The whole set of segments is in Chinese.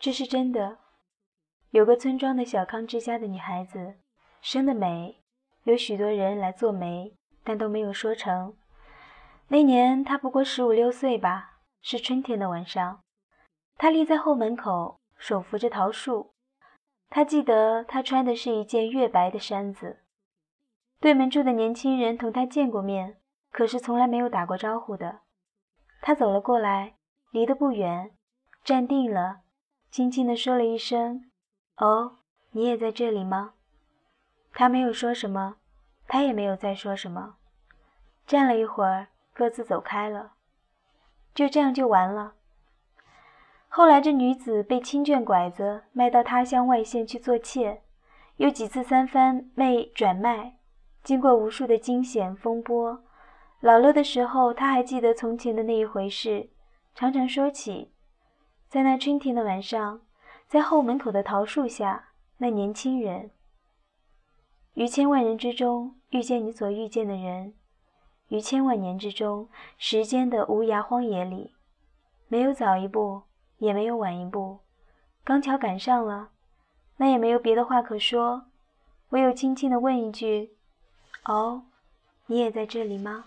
这是真的。有个村庄的小康之家的女孩子，生得美，有许多人来做媒，但都没有说成。那年她不过十五六岁吧，是春天的晚上，她立在后门口，手扶着桃树。她记得她穿的是一件月白的衫子。对门住的年轻人同她见过面，可是从来没有打过招呼的。她走了过来，离得不远，站定了，轻轻地说了一声。哦，你也在这里吗？他没有说什么，他也没有再说什么。站了一会儿，各自走开了。就这样就完了。后来这女子被亲眷拐子卖到他乡外县去做妾，又几次三番被转卖，经过无数的惊险风波。老了的时候，他还记得从前的那一回事，常常说起，在那春天的晚上。在后门口的桃树下，那年轻人，于千万人之中遇见你所遇见的人，于千万年之中时间的无涯荒野里，没有早一步，也没有晚一步，刚巧赶上了，那也没有别的话可说，唯有轻轻的问一句：“哦，你也在这里吗？”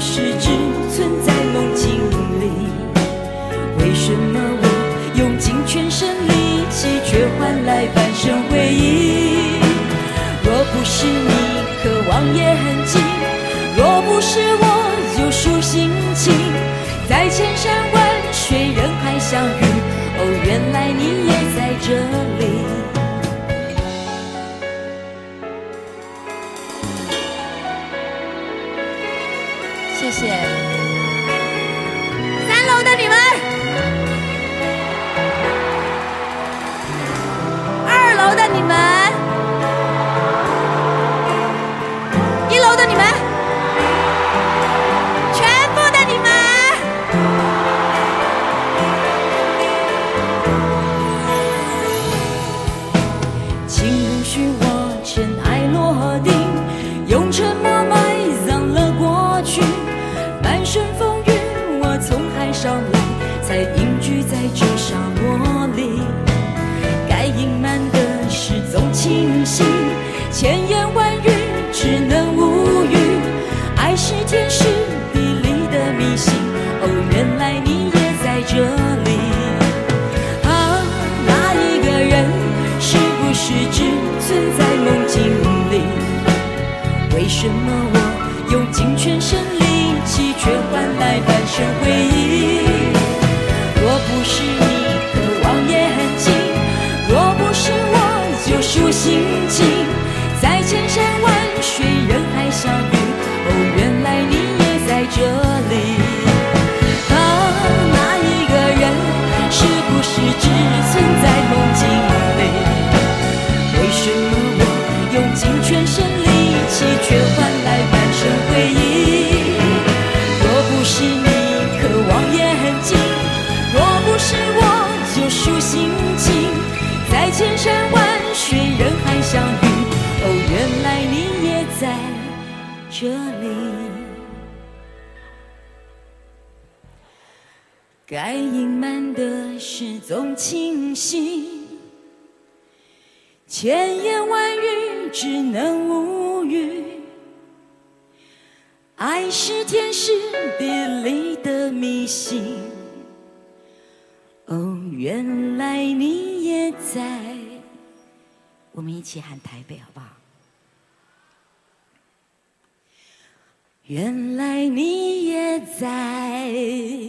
是只存在？梦境里，为什么我用尽全身力气，却换来半生回忆？若不是你，渴望也的你们，二楼的你们。什么我用尽全身力气，却换来半生回忆？这里，该隐瞒的事总清晰，千言万语只能无语。爱是天时地利的迷信，哦，原来你也在。我们一起喊台北，好不好？原来你也在。